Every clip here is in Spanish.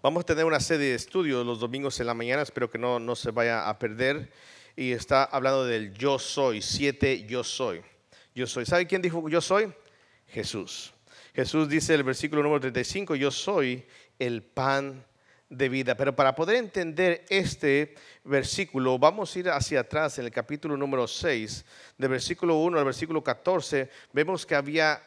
Vamos a tener una serie de estudios los domingos en la mañana, espero que no, no se vaya a perder. Y está hablando del yo soy, siete yo soy. Yo soy. ¿Sabe quién dijo yo soy? Jesús. Jesús dice en el versículo número 35, yo soy el pan de vida. Pero para poder entender este versículo, vamos a ir hacia atrás en el capítulo número 6, del versículo 1 al versículo 14, vemos que había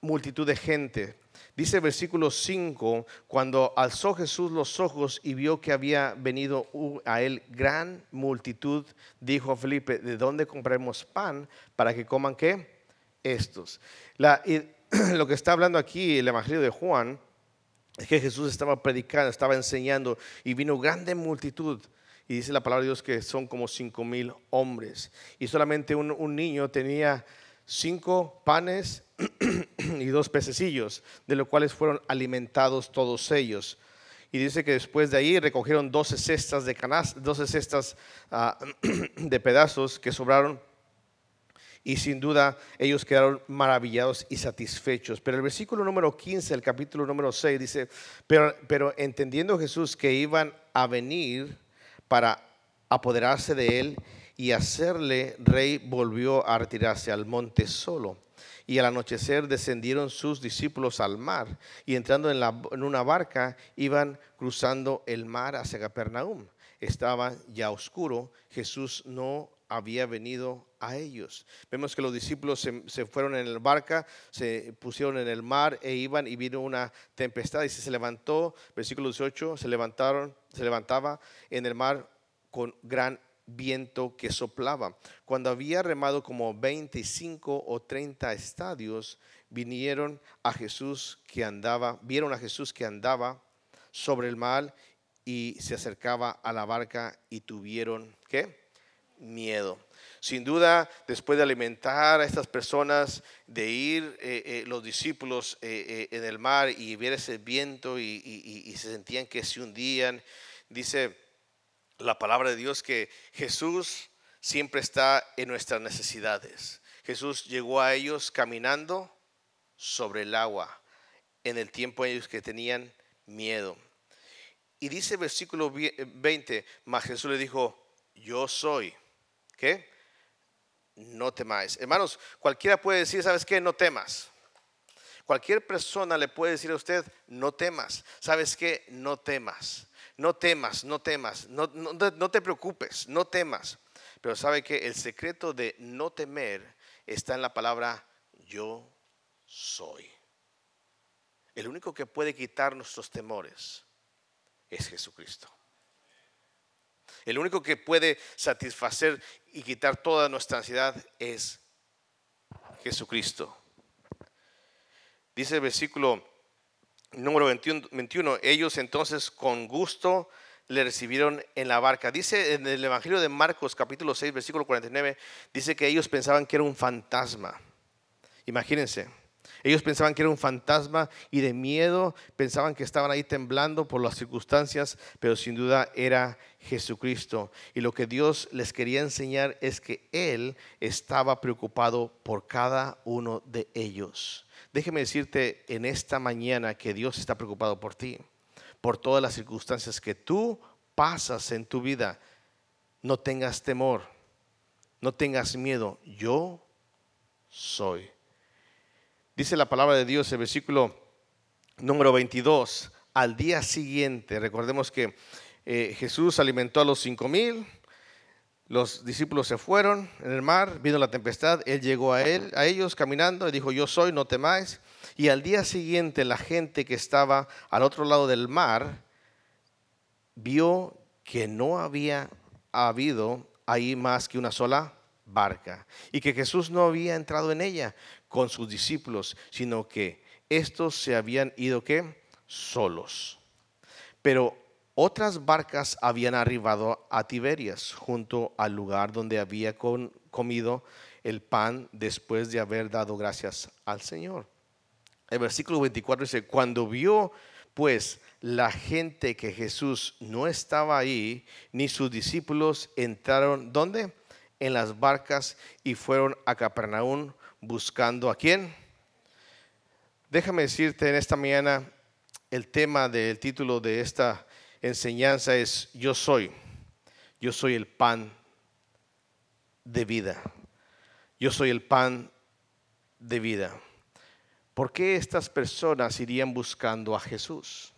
multitud de gente. Dice versículo 5, cuando alzó Jesús los ojos y vio que había venido a él gran multitud, dijo a Felipe, ¿de dónde compraremos pan para que coman qué? Estos. lo que está hablando aquí el Evangelio de Juan es que Jesús estaba predicando, estaba enseñando y vino grande multitud. Y dice la palabra de Dios que son como cinco mil hombres. Y solamente un, niño tenía cinco panes y dos pececillos, de los cuales fueron alimentados todos ellos. Y dice que después de ahí recogieron 12 cestas de canas, 12 cestas ah, de pedazos que sobraron y sin duda ellos quedaron maravillados y satisfechos. Pero el versículo número 15, el capítulo número 6 dice, pero, pero entendiendo Jesús que iban a venir para apoderarse de él y hacerle rey, volvió a retirarse al monte solo. Y al anochecer descendieron sus discípulos al mar y entrando en, la, en una barca iban cruzando el mar hacia Capernaum. Estaba ya oscuro, Jesús no había venido a ellos. Vemos que los discípulos se, fueron en el barca, se pusieron en el mar e iban y vino una tempestad y se levantó, versículo 18, se levantaron, se levantaba en el mar con gran viento que soplaba. Cuando había remado como 25 o 30 estadios, vinieron a Jesús que andaba, vieron a Jesús que andaba sobre el mar y se acercaba a la barca y tuvieron, ¿qué? miedo. Sin duda, después de alimentar a estas personas, de ir eh, eh, los discípulos eh, en el mar y ver ese viento y, se sentían que se hundían, dice la palabra de Dios que Jesús siempre está en nuestras necesidades. Jesús llegó a ellos caminando sobre el agua en el tiempo ellos que tenían miedo. Y dice versículo 20, mas Jesús le dijo, yo soy ¿Qué? No temáis. Hermanos, cualquiera puede decir, ¿sabes qué? No temas. Cualquier persona le puede decir a usted, no temas. ¿Sabes qué? No temas. No temas, no temas. No, te preocupes, no temas. Pero sabe que el secreto de no temer está en la palabra yo soy. El único que puede quitar nuestros temores es Jesucristo. El único que puede satisfacer y quitar toda nuestra ansiedad es Jesucristo. Dice el versículo número 21, ellos entonces con gusto le recibieron en la barca. Dice en el Evangelio de Marcos capítulo 6 versículo 49, dice que ellos pensaban que era un fantasma. Imagínense. Ellos pensaban que era un fantasma y de miedo pensaban que estaban ahí temblando por las circunstancias, pero sin duda era Jesucristo. Y lo que Dios les quería enseñar es que Él estaba preocupado por cada uno de ellos. Déjeme decirte en esta mañana que Dios está preocupado por ti, por todas las circunstancias que tú pasas en tu vida. No tengas temor, no tengas miedo. Yo soy Dice la palabra de Dios, el versículo número 22, al día siguiente, recordemos que eh, Jesús alimentó a los cinco mil, los discípulos se fueron en el mar, vino la tempestad, él llegó a él, a ellos caminando y dijo, "Yo soy, no temáis." Y al día siguiente la gente que estaba al otro lado del mar vio que no había habido ahí más que una sola barca y que Jesús no había entrado en ella con sus discípulos, sino que estos se habían ido que solos. Pero otras barcas habían arribado a Tiberias, junto al lugar donde había comido el pan después de haber dado gracias al Señor. El versículo 24 dice, cuando vio pues la gente que Jesús no estaba ahí, ni sus discípulos entraron, ¿dónde? En las barcas y fueron a Capernaum buscando a quién. Déjame decirte en esta mañana, el tema del título de esta enseñanza es Yo soy. Yo soy el pan de vida. Yo soy el pan de vida. ¿Por qué estas personas irían buscando a Jesús?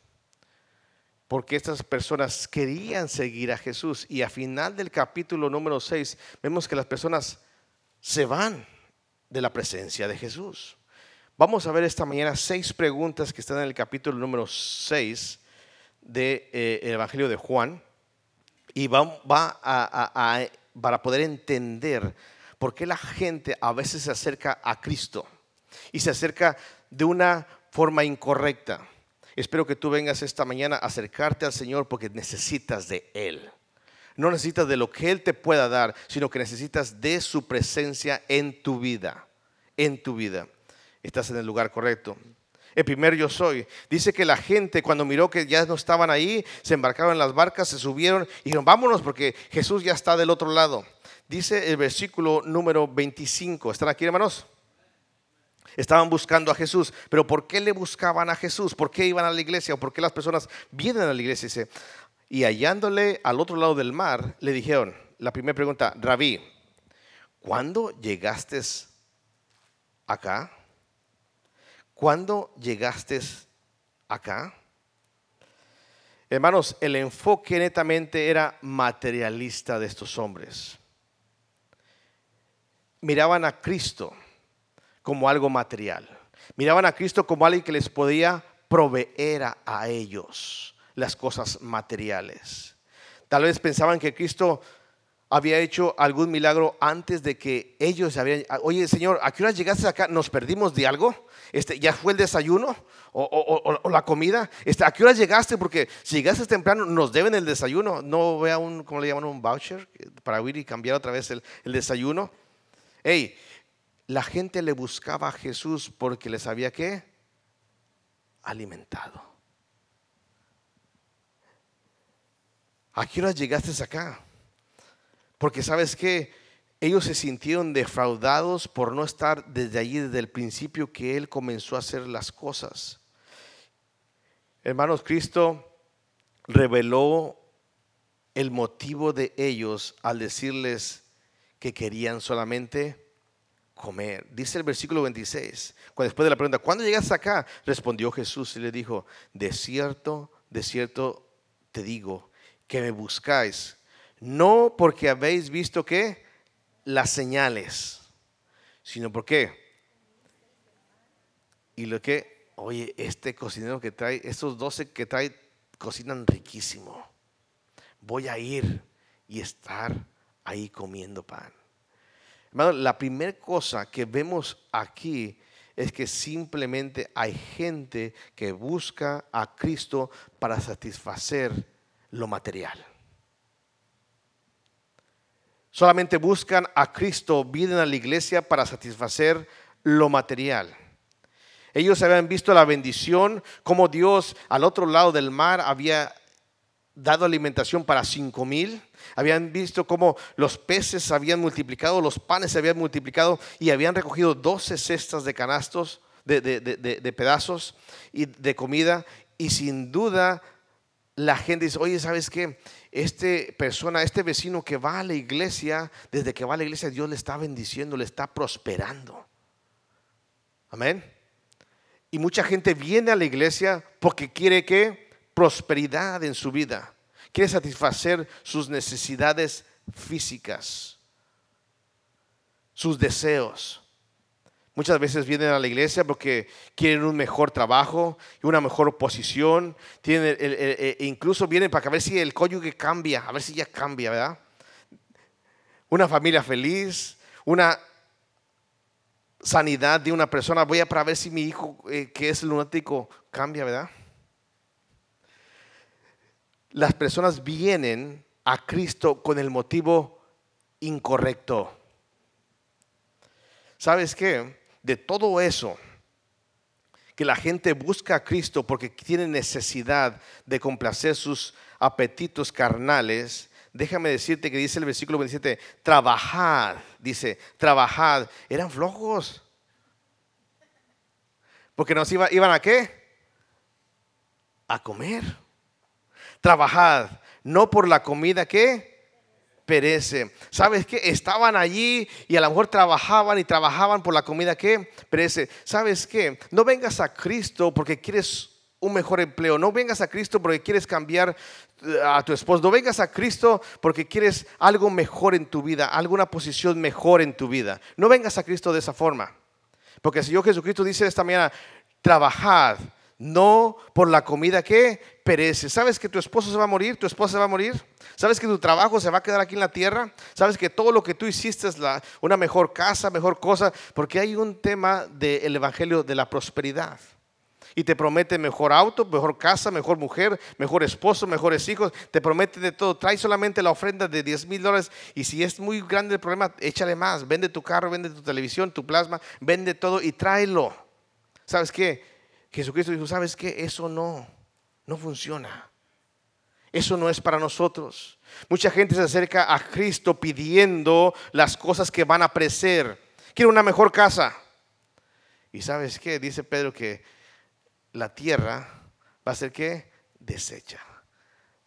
Porque estas personas querían seguir a Jesús y a final del capítulo número 6 vemos que las personas se van de la presencia de Jesús. Vamos a ver esta mañana seis preguntas que están en el capítulo número 6 del de, eh, Evangelio de Juan y va, va a, para poder entender por qué la gente a veces se acerca a Cristo y se acerca de una forma incorrecta. Espero que tú vengas esta mañana a acercarte al Señor porque necesitas de Él. No necesitas de lo que Él te pueda dar, sino que necesitas de su presencia en tu vida. En tu vida. Estás en el lugar correcto. El primer yo soy. Dice que la gente cuando miró que ya no estaban ahí, se embarcaron en las barcas, se subieron y dijeron, vámonos porque Jesús ya está del otro lado. Dice el versículo número 25. ¿Están aquí, hermanos? Estaban buscando a Jesús, pero ¿por qué le buscaban a Jesús? ¿Por qué iban a la iglesia? ¿O por qué las personas vienen a la iglesia? Dice, y hallándole al otro lado del mar, le dijeron, la primera pregunta, Rabí, ¿cuándo llegaste acá? ¿Cuándo llegaste acá? Hermanos, el enfoque netamente era materialista de estos hombres. Miraban a Cristo como algo material. Miraban a Cristo como alguien que les podía proveer a, ellos las cosas materiales. Tal vez pensaban que Cristo había hecho algún milagro antes de que ellos habían, oye Señor, ¿a qué hora llegaste acá? ¿Nos perdimos de algo? Este, ¿Ya fue el desayuno o, la comida? Este, ¿A qué hora llegaste? Porque si llegaste temprano nos deben el desayuno. No vea un, ¿cómo le llaman? Un voucher para ir y cambiar otra vez el, el desayuno. Hey, la gente le buscaba a Jesús porque les había que alimentado. ¿A qué hora llegaste acá? Porque sabes que ellos se sintieron defraudados por no estar desde allí, desde el principio que Él comenzó a hacer las cosas. Hermanos, Cristo reveló el motivo de ellos al decirles que querían solamente comer. Dice el versículo 26, cuando después de la pregunta, ¿cuándo llegas acá? Respondió Jesús y le dijo, de cierto, de cierto te digo, que me buscáis, no porque habéis visto que las señales, sino porque, y lo que, oye, este cocinero que trae, estos doce que trae, cocinan riquísimo. Voy a ir y estar ahí comiendo pan la primera cosa que vemos aquí es que simplemente hay gente que busca a Cristo para satisfacer lo material. Solamente buscan a Cristo, vienen a la iglesia para satisfacer lo material. Ellos habían visto la bendición, como Dios al otro lado del mar había dado alimentación para cinco mil. Habían visto cómo los peces habían multiplicado, los panes se habían multiplicado y habían recogido 12 cestas de canastos, de, pedazos y de comida. Y sin duda la gente dice, oye, ¿sabes qué? Este persona, este vecino que va a la iglesia, desde que va a la iglesia Dios le está bendiciendo, le está prosperando. Amén. Y mucha gente viene a la iglesia porque quiere que prosperidad en su vida, quiere satisfacer sus necesidades físicas, sus deseos. Muchas veces vienen a la iglesia porque quieren un mejor trabajo y una mejor posición. Tienen e incluso vienen para ver si el cónyuge cambia, a ver si ya cambia, ¿verdad? Una familia feliz, una sanidad de una persona. Voy a para ver si mi hijo, eh, que es lunático, cambia, ¿verdad? las personas vienen a Cristo con el motivo incorrecto. ¿Sabes qué? De todo eso, que la gente busca a Cristo porque tiene necesidad de complacer sus apetitos carnales, déjame decirte que dice el versículo 27, trabajad, dice, trabajad, eran flojos. Porque nos iban a qué? a comer. Trabajad, no por la comida que perece. ¿Sabes qué? Estaban allí y a lo mejor trabajaban y trabajaban por la comida que perece. ¿Sabes qué? No vengas a Cristo porque quieres un mejor empleo. No vengas a Cristo porque quieres cambiar eh, a tu esposo. No vengas a Cristo porque quieres algo mejor en tu vida, alguna posición mejor en tu vida. No vengas a Cristo de esa forma. Porque el Señor Jesucristo dice esta mañana, trabajad, no por la comida que perece. ¿Sabes que tu esposo se va a morir? ¿Tu esposa se va a morir? ¿Sabes que tu trabajo se va a quedar aquí en la tierra? ¿Sabes que todo lo que tú hiciste es una mejor casa, mejor cosa? Porque hay un tema del Evangelio de la prosperidad y te promete mejor auto, mejor casa, mejor mujer, mejor esposo, mejores hijos, te promete de todo. Trae solamente la ofrenda de 10 mil dólares y si es muy grande el problema, échale más. Vende tu carro, vende tu televisión, tu plasma, vende todo y tráelo. ¿Sabes qué? Jesucristo dijo, ¿sabes qué? Eso no, no funciona. Eso no es para nosotros. Mucha gente se acerca a Cristo pidiendo las cosas que van a aparecer. Quiero una mejor casa. Y sabes qué? Dice Pedro que la tierra va a ser que desecha.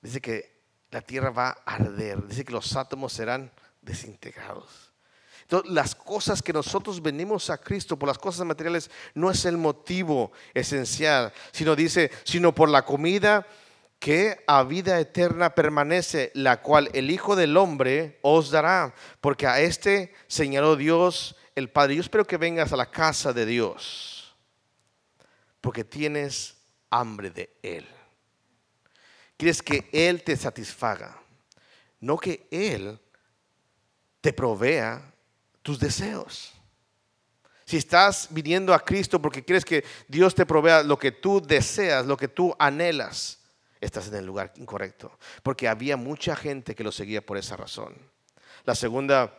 Dice que la tierra va a arder. Dice que los átomos serán desintegrados. Las cosas que nosotros venimos a Cristo por las cosas materiales no es el motivo esencial, sino dice, sino por la comida que a vida eterna permanece, la cual el Hijo del Hombre os dará, porque a este señaló Dios el Padre. Yo espero que vengas a la casa de Dios porque tienes hambre de Él. Quieres que Él te satisfaga, no que Él te provea tus deseos. Si estás viniendo a Cristo porque quieres que Dios te provea lo que tú deseas, lo que tú anhelas, estás en el lugar incorrecto. Porque había mucha gente que lo seguía por esa razón. La segunda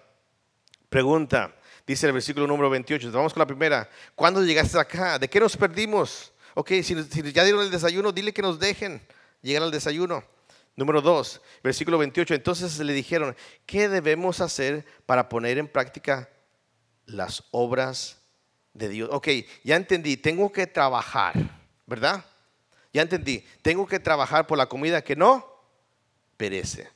pregunta, Dice el versículo número 28. Vamos con la primera. ¿Cuándo llegaste acá? ¿De qué nos perdimos? Ok, si, ya dieron el desayuno, dile que nos dejen llegar al desayuno. Número 2, versículo 28. Entonces le dijeron, ¿qué debemos hacer para poner en práctica las obras de Dios? Ok, ya entendí, tengo que trabajar, ¿verdad? Ya entendí, tengo que trabajar por la comida que no perece.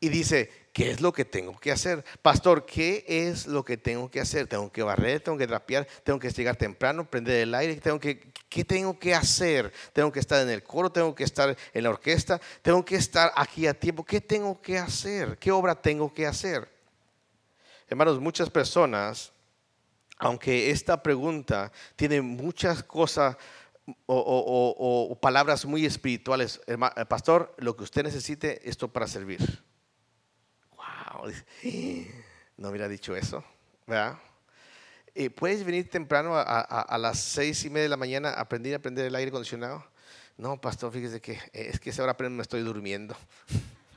Y dice, ¿qué es lo que tengo que hacer? Pastor, ¿qué es lo que tengo que hacer? Tengo que barrer, tengo que trapear, tengo que llegar temprano, prender el aire, tengo que, ¿qué tengo que hacer? Tengo que estar en el coro, tengo que estar en la orquesta, tengo que estar aquí a tiempo. ¿Qué tengo que hacer? ¿Qué obra tengo que hacer? Hermanos, muchas personas, aunque esta pregunta tiene muchas cosas o, palabras muy espirituales, pastor, lo que usted necesite, esto para servir no hubiera dicho eso, ¿verdad? Eh, ¿Puedes venir temprano a, las seis y media de la mañana a aprender a prender el aire acondicionado? No, pastor, fíjese que eh, es que esa hora me estoy durmiendo.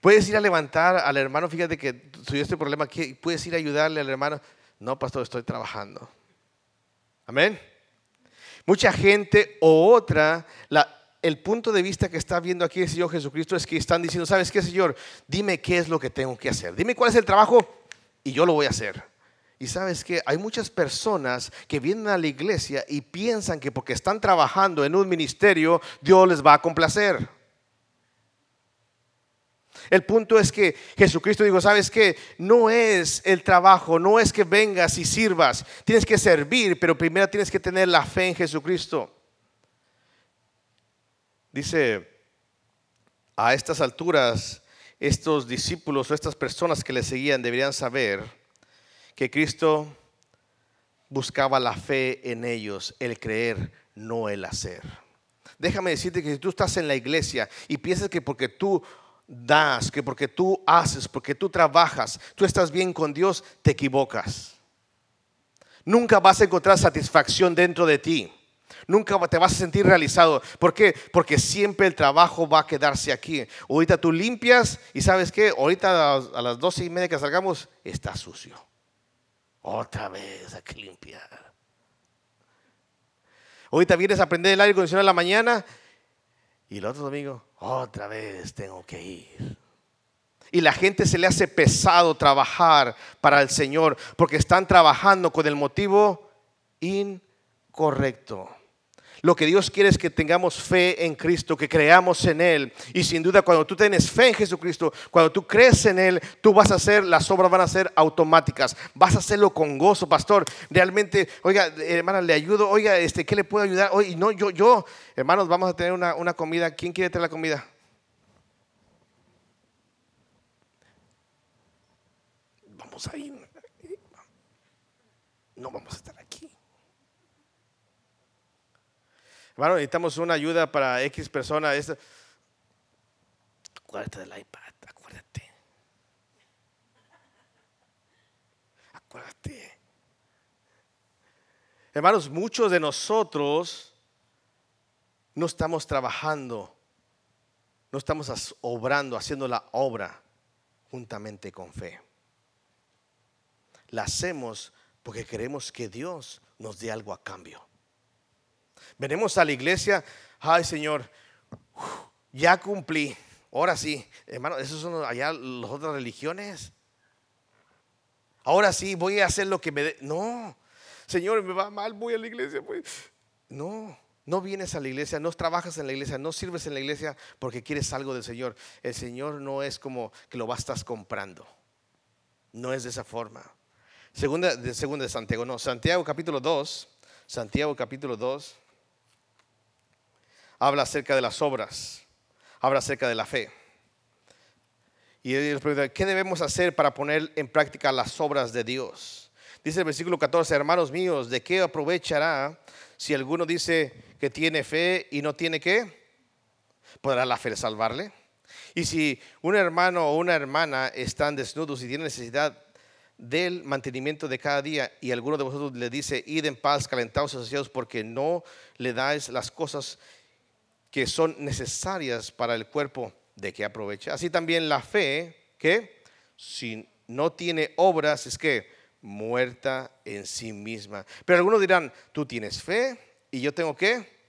Puedes ir a levantar al hermano, fíjate que tuve este problema aquí, puedes ir a ayudarle al hermano. No, pastor, estoy trabajando. Amén. Mucha gente o otra, la, el punto de vista que está viendo aquí el Señor Jesucristo es que están diciendo, ¿sabes qué, Señor? Dime qué es lo que tengo que hacer. Dime cuál es el trabajo y yo lo voy a hacer. Y sabes que hay muchas personas que vienen a la iglesia y piensan que porque están trabajando en un ministerio, Dios les va a complacer. El punto es que Jesucristo dijo, ¿sabes qué? No es el trabajo, no es que vengas y sirvas. Tienes que servir, pero primero tienes que tener la fe en Jesucristo. Dice, a estas alturas, estos discípulos o estas personas que le seguían deberían saber que Cristo buscaba la fe en ellos, el creer, no el hacer. Déjame decirte que si tú estás en la iglesia y piensas que porque tú das, que porque tú haces, porque tú trabajas, tú estás bien con Dios, te equivocas. Nunca vas a encontrar satisfacción dentro de ti. Nunca te vas a sentir realizado. ¿Por qué? Porque siempre el trabajo va a quedarse aquí. Ahorita tú limpias y sabes qué, ahorita a las doce y media que salgamos está sucio. Otra vez hay que limpiar. Ahorita vienes a aprender el aire acondicionado en la mañana y el otro domingo, otra vez tengo que ir. Y la gente se le hace pesado trabajar para el Señor porque están trabajando con el motivo in correcto. Lo que Dios quiere es que tengamos fe en Cristo, que creamos en Él. Y sin duda, cuando tú tienes fe en Jesucristo, cuando tú crees en Él, tú vas a hacer, las obras van a ser automáticas. Vas a hacerlo con gozo, pastor. Realmente, oiga, hermana, le ayudo. Oiga, este, ¿qué le puedo ayudar? Oye, no, yo, yo, hermanos, vamos a tener una, una comida. ¿Quién quiere tener la comida? Vamos a ir. No vamos a estar Hermano, necesitamos una ayuda para X persona. Acuérdate del iPad, acuérdate. Acuérdate. Hermanos, muchos de nosotros no estamos trabajando, no estamos obrando, haciendo la obra juntamente con fe. La hacemos porque queremos que Dios nos dé algo a cambio. Venimos a la iglesia, ay Señor, ya cumplí. Ahora sí, hermano, esos son allá las otras religiones. Ahora sí, voy a hacer lo que me dé. No, Señor, me va mal, voy a la iglesia. Pues. No, no vienes a la iglesia, no trabajas en la iglesia, no sirves en la iglesia porque quieres algo del Señor. El Señor no es como que lo vas estás comprando. No es de esa forma. Segunda de, segunda de Santiago, no. Santiago capítulo 2. Santiago capítulo 2 habla acerca de las obras, habla acerca de la fe. Y él pregunta, ¿qué debemos hacer para poner en práctica las obras de Dios? Dice el versículo 14, hermanos míos, ¿de qué aprovechará si alguno dice que tiene fe y no tiene qué? ¿Podrá la fe salvarle? Y si un hermano o una hermana están desnudos y tienen necesidad del mantenimiento de cada día y alguno de vosotros le dice, id en paz, calentados y porque no le dais las cosas que son necesarias para el cuerpo, ¿de qué aprovecha? Así también la fe, que si no tiene obras, es que muerta en sí misma. Pero algunos dirán, tú tienes fe y yo tengo qué?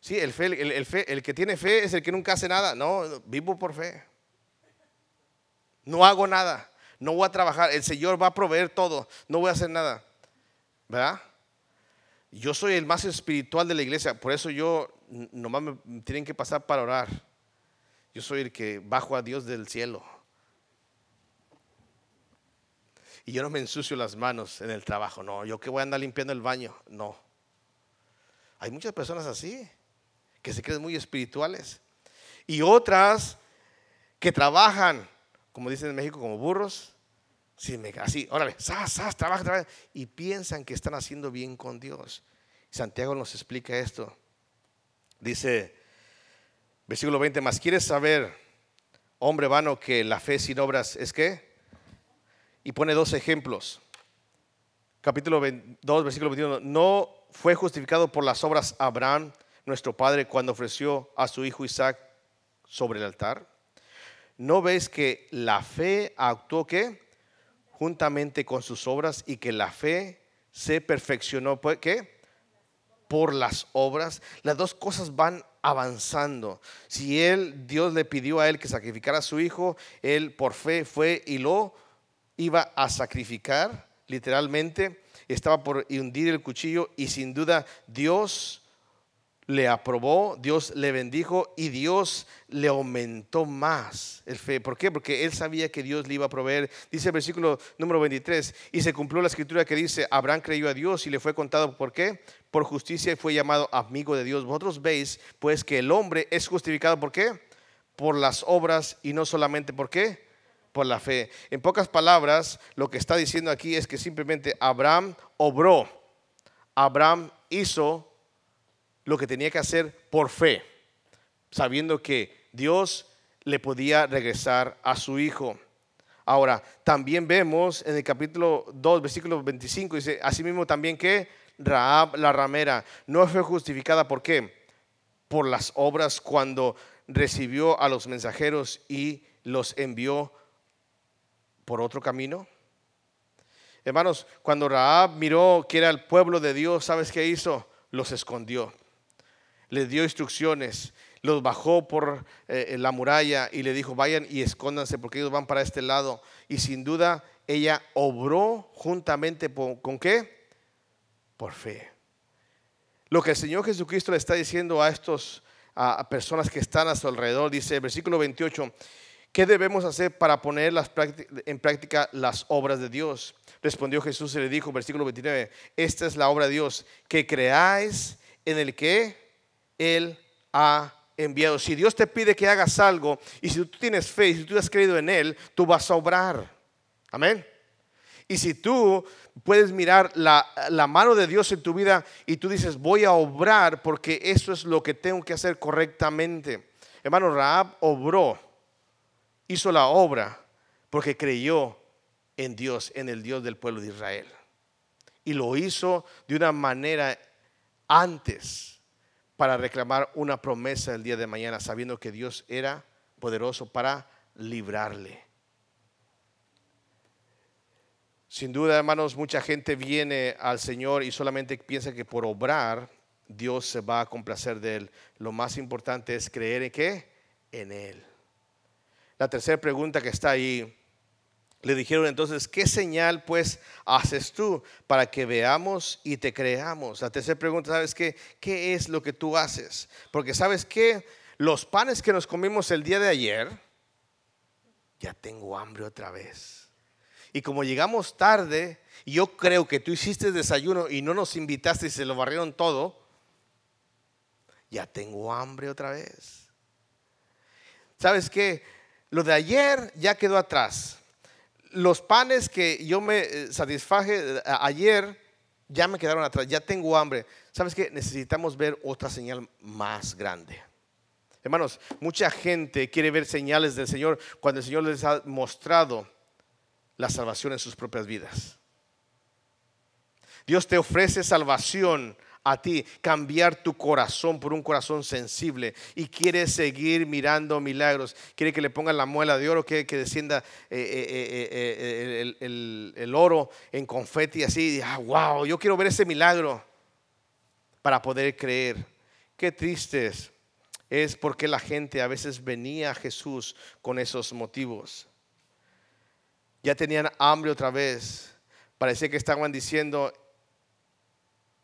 Sí, el, fe, el, fe, el que tiene fe es el que nunca hace nada. No, vivo por fe. No hago nada. No voy a trabajar. El Señor va a proveer todo. No voy a hacer nada. ¿Verdad? Yo soy el más espiritual de la iglesia. Por eso yo nomás me tienen que pasar para orar. Yo soy el que bajo a Dios del cielo. Y yo no me ensucio las manos en el trabajo, no. Yo que voy a andar limpiando el baño, no. Hay muchas personas así, que se creen muy espirituales. Y otras que trabajan, como dicen en México, como burros. Me, así, órale, sas, sas, trabaja, trabaja. Y piensan que están haciendo bien con Dios. Santiago nos explica esto. Dice, versículo 20, más quieres saber, hombre vano, que la fe sin obras es qué? Y pone dos ejemplos. Capítulo 2, versículo 21, no fue justificado por las obras Abraham, nuestro padre, cuando ofreció a su hijo Isaac sobre el altar. ¿No ves que la fe actuó qué? Juntamente con sus obras y que la fe se perfeccionó, ¿qué? por las obras, las dos cosas van avanzando. Si él, Dios le pidió a él que sacrificara a su hijo, él por fe fue y lo iba a sacrificar, literalmente, estaba por hundir el cuchillo y sin duda Dios le aprobó, Dios le bendijo y Dios le aumentó más el fe. ¿Por qué? Porque él sabía que Dios le iba a proveer. Dice el versículo número 23, y se cumplió la escritura que dice, Abraham creyó a Dios y le fue contado, ¿por qué? Por justicia y fue llamado amigo de Dios. Vosotros veis pues que el hombre es justificado, ¿por qué? Por las obras y no solamente por qué? Por la fe. En pocas palabras, lo que está diciendo aquí es que simplemente Abraham obró. Abraham hizo lo que tenía que hacer por fe, sabiendo que Dios le podía regresar a su hijo. Ahora, también vemos en el capítulo 2, versículo 25, dice, asimismo también que Raab la ramera no fue justificada, ¿por qué? Por las obras cuando recibió a los mensajeros y los envió por otro camino. Hermanos, cuando Raab miró que era el pueblo de Dios, ¿sabes qué hizo? Los escondió les dio instrucciones, los bajó por eh, la muralla y le dijo, vayan y escóndanse porque ellos van para este lado. Y sin duda ella obró juntamente con qué? Por fe. lo que el Señor Jesucristo le está diciendo a estos a personas que están a su alrededor, dice versículo 28, ¿qué debemos hacer para poner en práctica las obras de Dios? Respondió Jesús y le dijo, versículo 29, esta es la obra de Dios, que creáis en el que Él ha enviado. Si Dios te pide que hagas algo y si tú tienes fe y si tú has creído en Él, tú vas a obrar. Amén. Y si tú puedes mirar la, mano de Dios en tu vida y tú dices, voy a obrar porque eso es lo que tengo que hacer correctamente. Hermano, Raab obró, hizo la obra porque creyó en Dios, en el Dios del pueblo de Israel. Y lo hizo de una manera antes para reclamar una promesa el día de mañana, sabiendo que Dios era poderoso para librarle. Sin duda, hermanos, mucha gente viene al Señor y solamente piensa que por obrar Dios se va a complacer de él. Lo más importante es creer en? En Él. La tercera pregunta que está ahí, le dijeron entonces, ¿qué señal pues haces tú para que veamos y te creamos? La tercera pregunta, ¿sabes qué? ¿Qué es lo que tú haces? Porque sabes que los panes que nos comimos el día de ayer, ya tengo hambre otra vez. Y como llegamos tarde, yo creo que tú hiciste desayuno y no nos invitaste y se lo barrieron todo, ya tengo hambre otra vez. ¿Sabes qué? Lo de ayer ya quedó atrás. Los panes que yo me eh, satisfaje eh, ayer ya me quedaron atrás, ya tengo hambre. ¿Sabes qué? Necesitamos ver otra señal más grande. Hermanos, mucha gente quiere ver señales del Señor cuando el Señor les ha mostrado la salvación en sus propias vidas. Dios te ofrece salvación a ti, cambiar tu corazón por un corazón sensible y quiere seguir mirando milagros. Quiere que le pongan la muela de oro, quiere que descienda eh, eh, eh, el, oro en confeti así. Ah, wow, yo quiero ver ese milagro para poder creer. Qué triste es, es porque la gente a veces venía a Jesús con esos motivos ya tenían hambre otra vez. Parecía que estaban diciendo,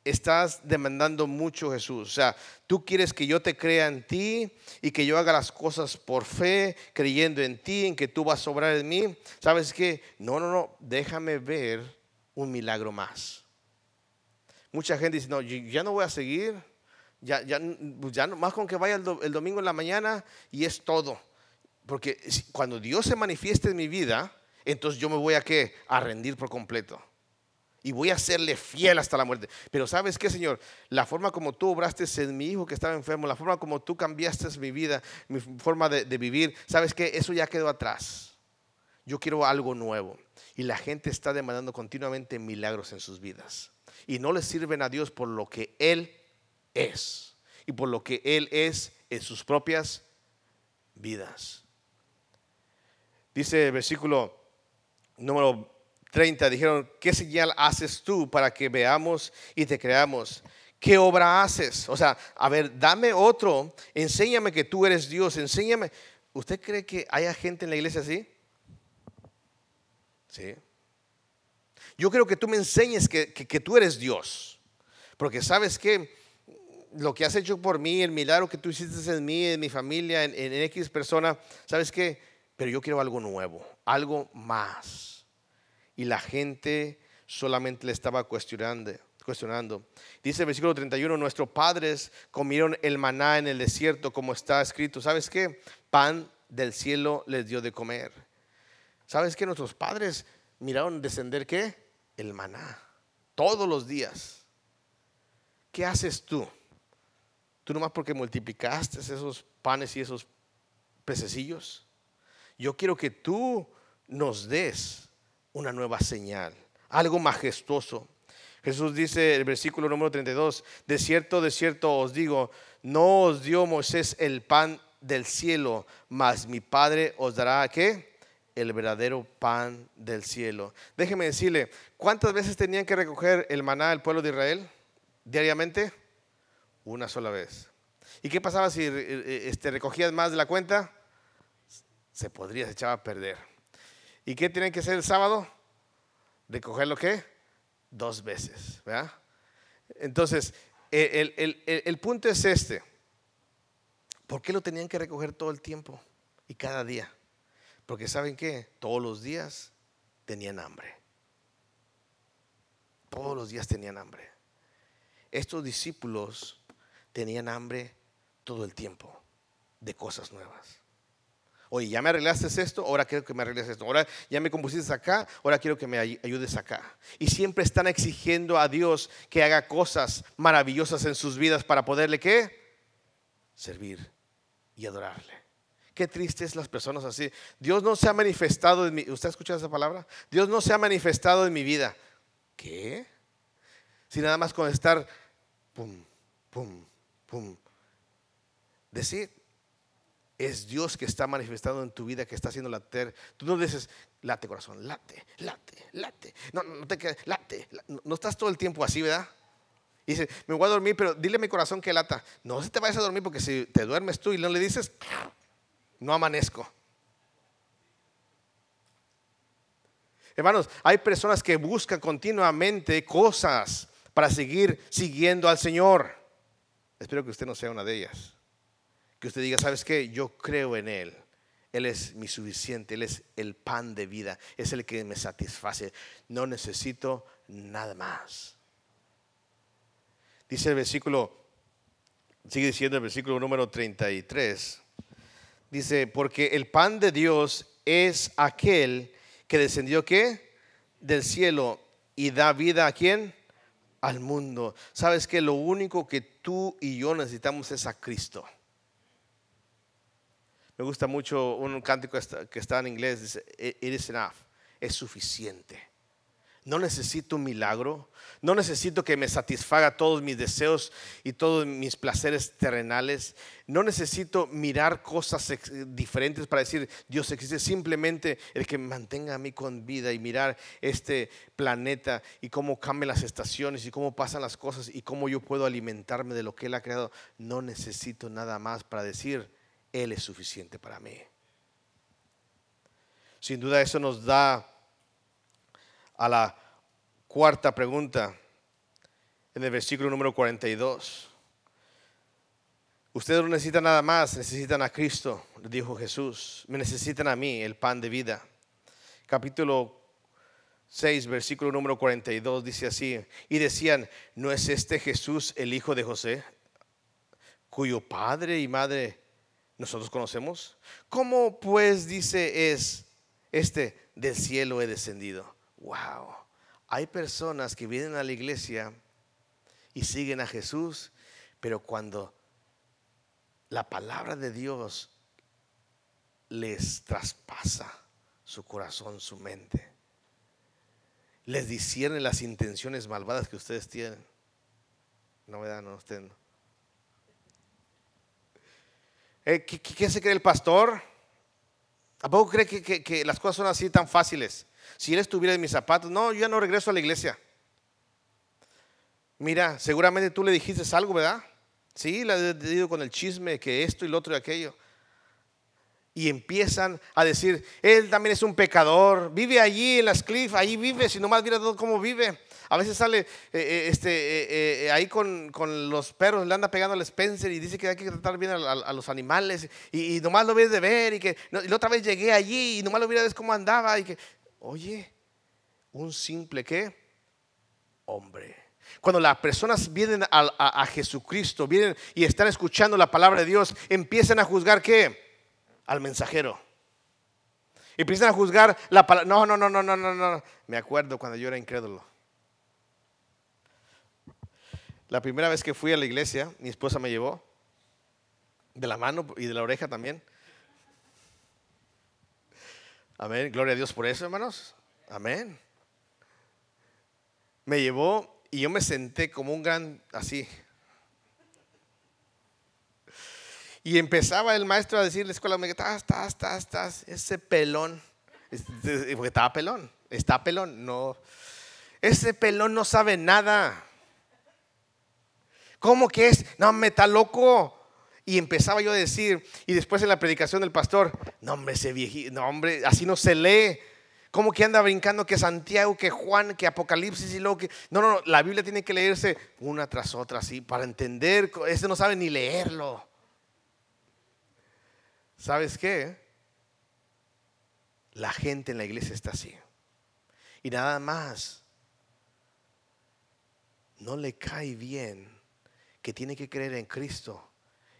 estás demandando mucho Jesús. O sea, tú quieres que yo te crea en ti y que yo haga las cosas por fe, creyendo en ti, en que tú vas a obrar en mí. ¿Sabes qué? No, no, no, déjame ver un milagro más. Mucha gente dice, no, ya no voy a seguir. Ya, ya, ya más con que vaya el, el domingo en la mañana y es todo. Porque cuando Dios se manifieste en mi vida, entonces yo me voy a qué? A rendir por completo. Y voy a serle fiel hasta la muerte. Pero sabes qué, Señor, la forma como tú obraste en mi hijo que estaba enfermo, la forma como tú cambiaste mi vida, mi forma de, vivir, sabes que eso ya quedó atrás. Yo quiero algo nuevo. Y la gente está demandando continuamente milagros en sus vidas. Y no le sirven a Dios por lo que Él es. Y por lo que Él es en sus propias vidas. Dice el versículo número 30, dijeron, ¿qué señal haces tú para que veamos y te creamos? ¿Qué obra haces? O sea, a ver, dame otro, enséñame que tú eres Dios, enséñame. ¿Usted cree que haya gente en la iglesia así? Sí. Yo creo que tú me enseñes que, tú eres Dios. Porque sabes que lo que has hecho por mí, el milagro que tú hiciste en mí, en mi familia, en, en X persona, ¿sabes qué? Pero yo quiero algo nuevo, algo más y la gente solamente le estaba cuestionando. cuestionando. Dice el versículo 31, nuestros padres comieron el maná en el desierto como está escrito. ¿Sabes qué? Pan del cielo les dio de comer. ¿Sabes qué? Nuestros padres miraron descender qué? El maná. Todos los días. ¿Qué haces tú? Tú nomás porque multiplicaste esos panes y esos pececillos. Yo quiero que tú nos des una nueva señal, algo majestuoso. Jesús dice el versículo número 32, de cierto, de cierto os digo, no os dio Moisés el pan del cielo, mas mi Padre os dará qué? El verdadero pan del cielo. Déjeme decirle, ¿cuántas veces tenían que recoger el maná el pueblo de Israel diariamente? Una sola vez. ¿Y qué pasaba si eh, eh, este, recogías más de la cuenta? Se podría, se echaba a perder. ¿Y qué tienen que hacer el sábado? ¿Recogerlo qué? Dos veces. Entonces, el, punto es este. ¿Por qué lo tenían que recoger todo el tiempo y cada día? Porque saben qué, todos los días tenían hambre. Todos los días tenían hambre. Estos discípulos tenían hambre todo el tiempo de cosas nuevas. Oye, ya me arreglaste esto, ahora quiero que me arregles esto. Ahora ya me compusiste acá, ahora quiero que me ayudes acá. Y siempre están exigiendo a Dios que haga cosas maravillosas en sus vidas para poderle qué? Servir y adorarle. Qué tristes las personas así. Dios no se ha manifestado en mi ¿Usted ha escuchado esa palabra? Dios no se ha manifestado en mi vida. ¿Qué? Si nada más con estar pum, pum, pum. Decir, es Dios que está manifestando en tu vida, que está haciendo latir. Tú no dices, late corazón, late, late, late. No, no te quedes, late, No, estás todo el tiempo así, ¿verdad? Dice, me voy a dormir, pero dile a mi corazón que lata. No se te vayas a dormir porque si te duermes tú y no le dices, no amanezco. Hermanos, hay personas que buscan continuamente cosas para seguir siguiendo al Señor. Espero que usted no sea una de ellas que usted diga, ¿sabes qué? Yo creo en Él. Él es mi suficiente, Él es el pan de vida, es el que me satisface. No necesito nada más. Dice el versículo, sigue diciendo el versículo número 33. Dice, porque el pan de Dios es aquel que descendió qué? Del cielo y da vida a quién? Al mundo. ¿Sabes que lo único que tú y yo necesitamos es a Cristo? Me gusta mucho un cántico que está en inglés, dice, it is enough, es suficiente. No necesito un milagro, no necesito que me satisfaga todos mis deseos y todos mis placeres terrenales. No necesito mirar cosas diferentes para decir Dios existe. Simplemente el que me mantenga a mí con vida y mirar este planeta y cómo cambian las estaciones y cómo pasan las cosas y cómo yo puedo alimentarme de lo que Él ha creado. No necesito nada más para decir él es suficiente para mí. Sin duda eso nos da a la cuarta pregunta en el versículo número 42. Ustedes no necesitan nada más, necesitan a Cristo, dijo Jesús. Me necesitan a mí, el pan de vida. Capítulo 6, versículo número 42 dice así, y decían, ¿no es este Jesús el hijo de José, cuyo padre y madre nosotros conocemos. ¿Cómo pues dice es este del cielo he descendido? Wow. Hay personas que vienen a la iglesia y siguen a Jesús, pero cuando la palabra de Dios les traspasa su corazón, su mente, les discierne las intenciones malvadas que ustedes tienen. No me no, Eh, ¿qué, se cree el pastor? ¿A poco cree que, las cosas son así tan fáciles? Si él estuviera en mis zapatos, no, yo ya no regreso a la iglesia. Mira, seguramente tú le dijiste algo, ¿verdad? Sí, le he dicho con el chisme que esto y lo otro y aquello. Y empiezan a decir, él también es un pecador, vive allí en las cliffs, ahí vive, si nomás mira cómo vive. A veces sale eh, eh, este, eh, ahí con, los perros, le anda pegando al Spencer y dice que hay que tratar bien a, los animales. Y, nomás lo ves de ver. Y que y la otra vez llegué allí y nomás lo vi a ver cómo andaba. Y que, oye, un simple qué? Hombre. Cuando las personas vienen a, a, Jesucristo, vienen y están escuchando la palabra de Dios, empiezan a juzgar qué? Al mensajero. Empiezan a juzgar la palabra. No, no, no, no, no, no, no. Me acuerdo cuando yo era incrédulo. La primera vez que fui a la iglesia, mi esposa me llevó de la mano y de la oreja también. Amén. Gloria a Dios por eso, hermanos. Amén. Me llevó y yo me senté como un gran así. Y empezaba el maestro a decir la escuela, estás, estás, estás, ese pelón. Porque estaba pelón, está pelón, no. Ese pelón no sabe nada. ¿Cómo que es? No, me está loco. Y empezaba yo a decir, y después en la predicación del pastor, no hombre, ese viejito, no hombre, así no se lee. Como que anda brincando que Santiago, que Juan, que Apocalipsis y luego que... No, no, no, la Biblia tiene que leerse una tras otra así para entender. Este no sabe ni leerlo. ¿Sabes qué? La gente en la iglesia está así. Y nada más. No le cae bien que tiene que creer en Cristo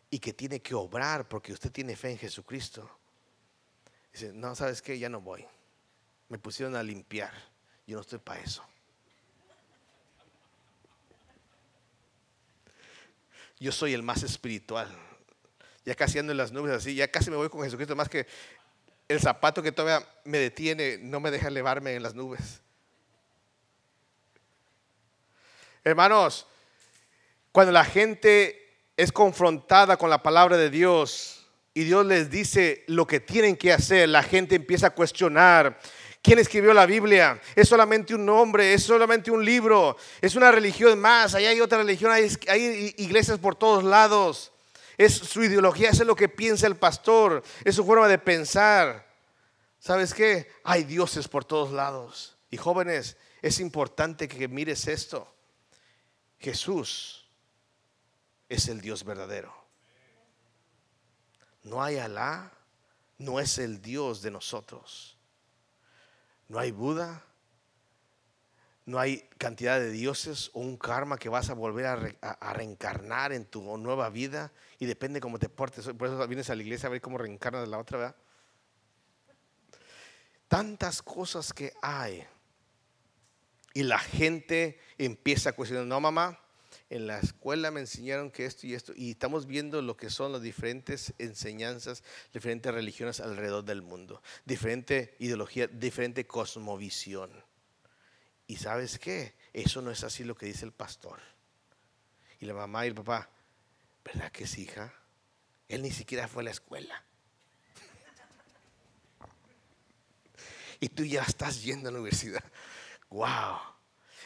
y que tiene que obrar porque usted tiene fe en Jesucristo. Dice, no, ¿sabes qué? Ya no voy me pusieron a limpiar. Yo no estoy para eso. Yo soy el más espiritual. Ya casi ando en las nubes así, ya casi me voy con Jesucristo, más que el zapato que todavía me detiene no me deja elevarme en las nubes. Hermanos, cuando la gente es confrontada con la palabra de Dios y Dios les dice lo que tienen que hacer, la gente empieza a cuestionar, ¿Quién escribió la Biblia? Es solamente un nombre, es solamente un libro, es una religión más, ahí hay otra religión, hay, iglesias por todos lados. Es su ideología, eso es lo que piensa el pastor, es su forma de pensar. ¿Sabes qué? Hay dioses por todos lados. Y jóvenes, es importante que mires esto. Jesús es el Dios verdadero. No hay Alá, no es el Dios de nosotros. No hay Buda, no hay cantidad de dioses o un karma que vas a volver a, reencarnar en tu nueva vida y depende cómo te portes. Por eso vienes a la iglesia a ver cómo reencarnas la otra, ¿verdad? Tantas cosas que hay. Y la gente empieza a cuestionar, no mamá, en la escuela me enseñaron que esto y esto, y estamos viendo lo que son las diferentes enseñanzas, diferentes religiones alrededor del mundo, diferente ideología, diferente cosmovisión. Y sabes qué, eso no es así lo que dice el pastor. Y la mamá y el papá, ¿verdad que es hija? Él ni siquiera fue a la escuela. y tú ya estás yendo a la universidad. ¡Wow!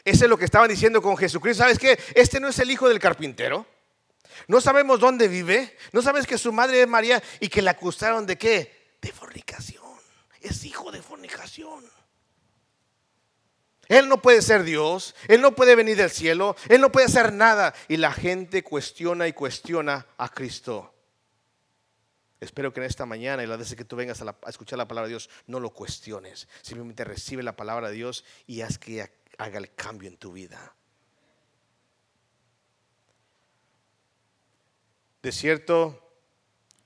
Eso es lo que estaban diciendo con Jesucristo. ¿Sabes qué? Este no es el hijo del carpintero. No sabemos dónde vive. No sabes que su madre es María y que la acusaron de qué? De fornicación. Es hijo de fornicación. Él no puede ser Dios, Él no puede venir del cielo, Él no puede hacer nada. Y la gente cuestiona y cuestiona a Cristo. Espero que en esta mañana y la vez que tú vengas a, a, escuchar la palabra de Dios, no lo cuestiones. Simplemente recibe la palabra de Dios y haz que haga el cambio en tu vida. De cierto,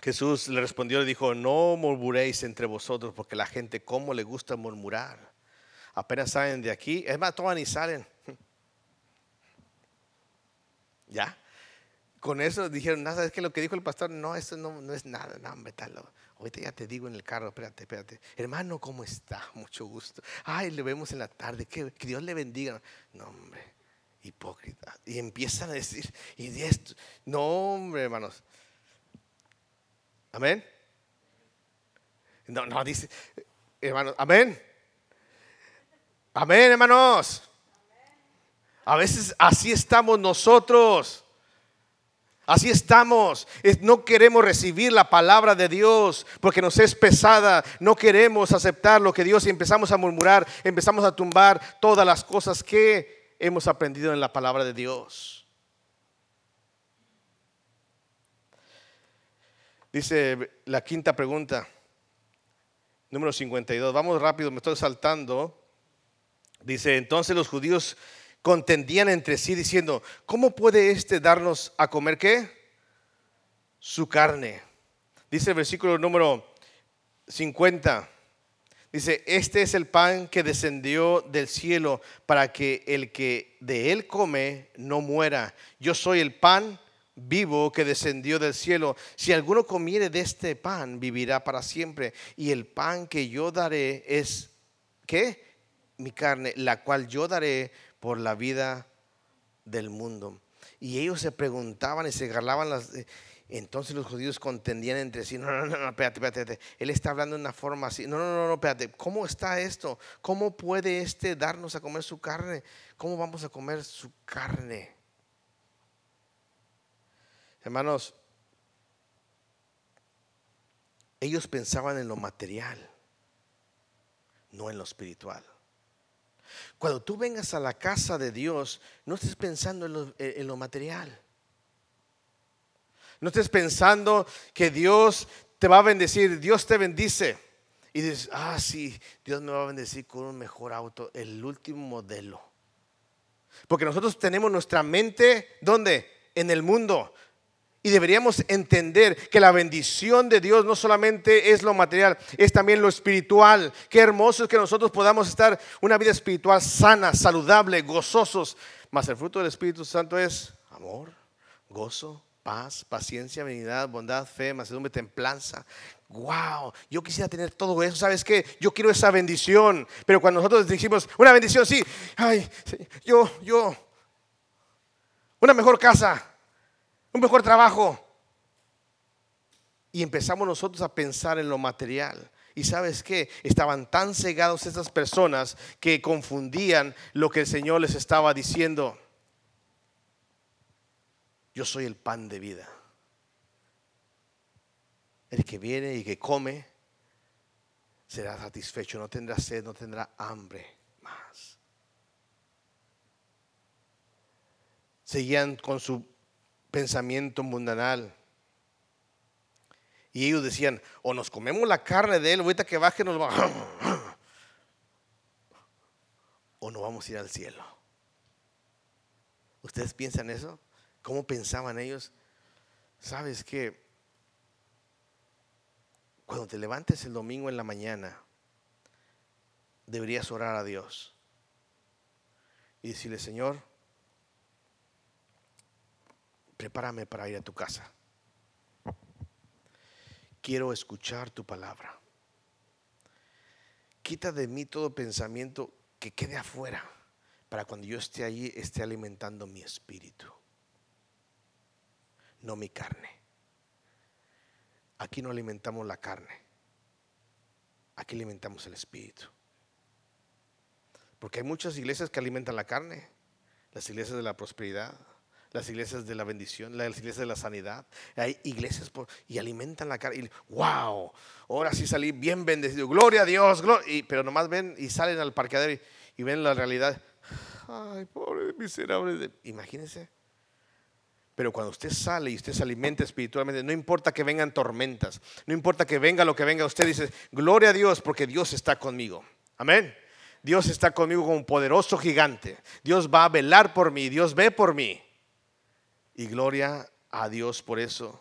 Jesús le respondió y dijo, no murmuréis entre vosotros porque la gente como le gusta murmurar. Apenas salen de aquí, es más, toman y salen. ¿Ya? Con eso dijeron, nada, es que lo que dijo el pastor, no, eso no, no es nada, no, métalo. Ahorita ya te digo en el carro, espérate, espérate. Hermano, ¿cómo está? Mucho gusto. Ay, le vemos en la tarde. Que, Dios le bendiga. No, hombre, hipócrita. Y empiezan a decir, y esto. No, hombre, hermanos. Amén. No, no, dice, hermanos, amén. Amén, hermanos. A veces así estamos nosotros. Así estamos. No queremos recibir la palabra de Dios porque nos es pesada. No queremos aceptar lo que Dios y empezamos a murmurar, empezamos a tumbar todas las cosas que hemos aprendido en la palabra de Dios. Dice la quinta pregunta, número 52. Vamos rápido, me estoy saltando. Dice, entonces los judíos contendían entre sí diciendo, ¿cómo puede este darnos a comer qué? Su carne. Dice el versículo número 50. Dice, este es el pan que descendió del cielo para que el que de él come no muera. Yo soy el pan vivo que descendió del cielo. Si alguno comiere de este pan, vivirá para siempre. Y el pan que yo daré es, ¿qué? Mi carne, la cual yo daré por la vida del mundo. Y ellos se preguntaban y se agarraban las... Eh, entonces los judíos contendían entre sí. No, no, no, no, espérate, espérate. Él está hablando de una forma así. No, no, no, no, espérate. ¿Cómo está esto? ¿Cómo puede este darnos a comer su carne? ¿Cómo vamos a comer su carne? Hermanos, ellos pensaban en lo material. no en lo espiritual. Cuando tú vengas a la casa de Dios, no estés pensando en lo, material. No estés pensando que Dios te va a bendecir, Dios te bendice. Y dices, ah, sí, Dios me va a bendecir con un mejor auto, el último modelo. Porque nosotros tenemos nuestra mente, ¿dónde? En el mundo. Y deberíamos entender que la bendición de Dios no solamente es lo material, es también lo espiritual. Qué hermoso es que nosotros podamos estar una vida espiritual sana, saludable, gozosos. Mas el fruto del Espíritu Santo es amor, gozo, paz, paciencia, benignidad, bondad, fe, mansedumbre, templanza. Wow, yo quisiera tener todo eso. ¿Sabes qué? Yo quiero esa bendición. Pero cuando nosotros decimos una bendición, sí, ay, yo, yo, una mejor casa un mejor trabajo. Y empezamos nosotros a pensar en lo material. Y sabes qué? Estaban tan cegados estas personas que confundían lo que el Señor les estaba diciendo. Yo soy el pan de vida. El que viene y que come será satisfecho, no tendrá sed, no tendrá hambre más. Seguían con su pensamiento mundanal. Y ellos decían, o nos comemos la carne de él, ahorita que baje nos va, o no vamos a ir al cielo. ¿Ustedes piensan eso? ¿Cómo pensaban ellos? ¿Sabes que Cuando te levantes el domingo en la mañana, deberías orar a Dios y decirle, Señor, prepárame para ir a tu casa. Quiero escuchar tu palabra. Quita de mí todo pensamiento que quede afuera para cuando yo esté allí esté alimentando mi espíritu, no mi carne. Aquí no alimentamos la carne, aquí alimentamos el espíritu. Porque hay muchas iglesias que alimentan la carne, las iglesias de la prosperidad, las iglesias de la bendición, las iglesias de la sanidad. Hay iglesias y alimentan la cara. Y wow, ahora sí salí bien bendecido. Gloria a Dios. y, pero nomás ven y salen al parqueadero y, ven la realidad. Ay, pobre miserable. Imagínense. Pero cuando usted sale y usted se alimenta espiritualmente, no importa que vengan tormentas, no importa que venga lo que venga, usted dice, gloria a Dios porque Dios está conmigo. Amén. Dios está conmigo como un poderoso gigante. Dios va a velar por mí, Dios ve por mí. Y gloria a Dios por eso.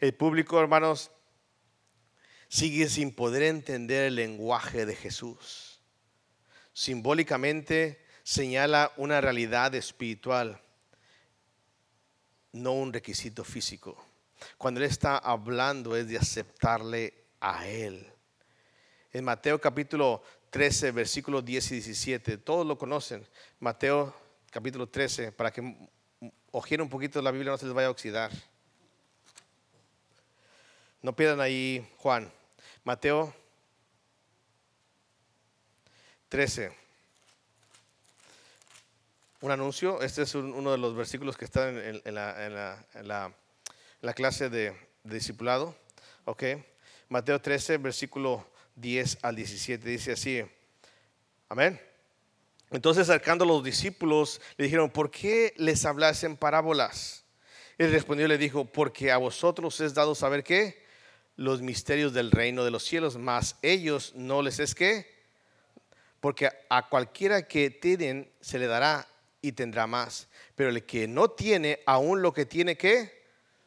El público, hermanos, sigue sin poder entender el lenguaje de Jesús. Simbólicamente señala una realidad espiritual, no un requisito físico. Cuando Él está hablando es de aceptarle a Él. En Mateo capítulo 13, versículos 10 y 17, todos lo conocen. Mateo capítulo 13, para que ojiera un poquito la Biblia, no se les vaya a oxidar. No pierdan ahí Juan. Mateo 13. Un anuncio. Este es uno de los versículos que están en, la, clase de, de, discipulado. Ok. Mateo 13, versículo 10 al 17. Dice así. Amén. Entonces acercando a los discípulos le dijeron, ¿por qué les hablas en parábolas? Él respondió y le dijo, porque a vosotros es dado saber qué? Los misterios del reino de los cielos, mas ellos no les es qué? Porque a cualquiera que tienen se le dará y tendrá más, pero el que no tiene, aún lo que tiene que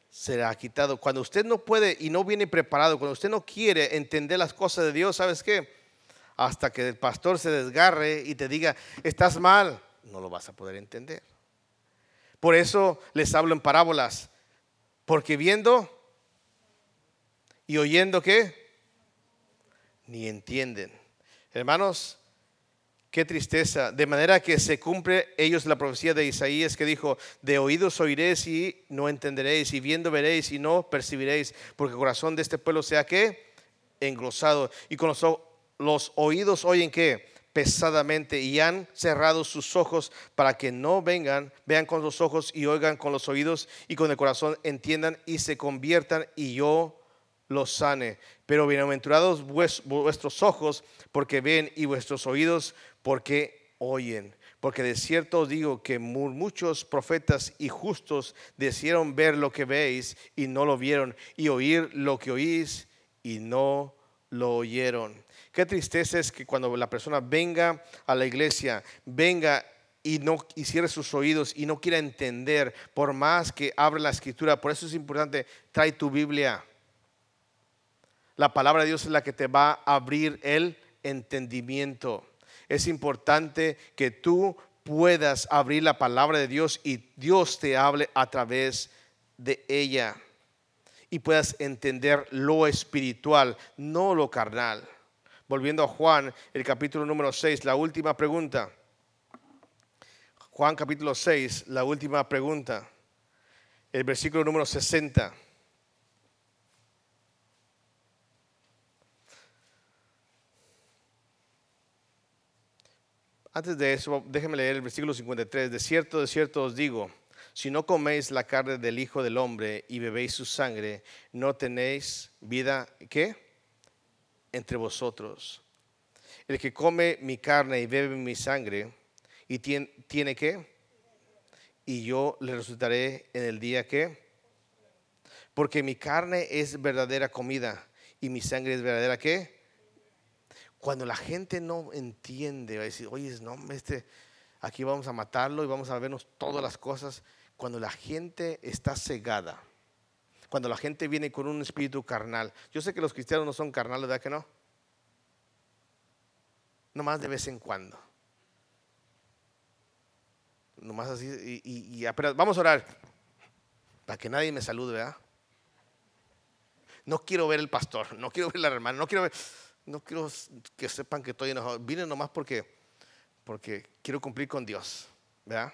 será quitado. Cuando usted no puede y no viene preparado, cuando usted no quiere entender las cosas de Dios, ¿sabes qué? Hasta que el pastor se desgarre y te diga, estás mal, no lo vas a poder entender. Por eso les hablo en parábolas, porque viendo y oyendo qué, ni entienden. Hermanos, qué tristeza. De manera que se cumple ellos la profecía de Isaías que dijo, de oídos oiréis y no entenderéis, y viendo veréis y no percibiréis, porque el corazón de este pueblo sea que engrosado y con los los oídos oyen que pesadamente y han cerrado sus ojos para que no vengan, vean con los ojos y oigan con los oídos y con el corazón entiendan y se conviertan y yo los sane. Pero bienaventurados vuestros ojos porque ven y vuestros oídos porque oyen. Porque de cierto os digo que muchos profetas y justos desearon ver lo que veis y no lo vieron, y oír lo que oís y no lo oyeron. Qué tristeza es que cuando la persona venga a la iglesia, venga y no y cierre sus oídos y no quiera entender, por más que abra la escritura. Por eso es importante, trae tu Biblia. La palabra de Dios es la que te va a abrir el entendimiento. Es importante que tú puedas abrir la palabra de Dios y Dios te hable a través de ella y puedas entender lo espiritual, no lo carnal. Volviendo a Juan, el capítulo número 6, la última pregunta. Juan capítulo 6, la última pregunta. El versículo número 60. Antes de eso, déjenme leer el versículo 53. De cierto, de cierto os digo, si no coméis la carne del Hijo del Hombre y bebéis su sangre, no tenéis vida, ¿qué? Entre vosotros. El que come mi carne y bebe mi sangre, y tiene, tiene qué? Y yo le resultaré en el día que, porque mi carne es verdadera comida y mi sangre es verdadera qué? Cuando la gente no entiende, va a decir, oye, no, este, aquí vamos a matarlo y vamos a vernos todas las cosas cuando la gente está cegada, cuando la gente viene con un espíritu carnal. Yo sé que los cristianos no son carnales, ¿verdad que no? Nomás de vez en cuando. Nomás así, y, apenas, vamos a orar para que nadie me salude, ¿verdad? No quiero ver el pastor, no quiero ver la hermana, no quiero ver, no quiero que sepan que estoy enojado. Vine nomás porque, porque quiero cumplir con Dios, ¿verdad?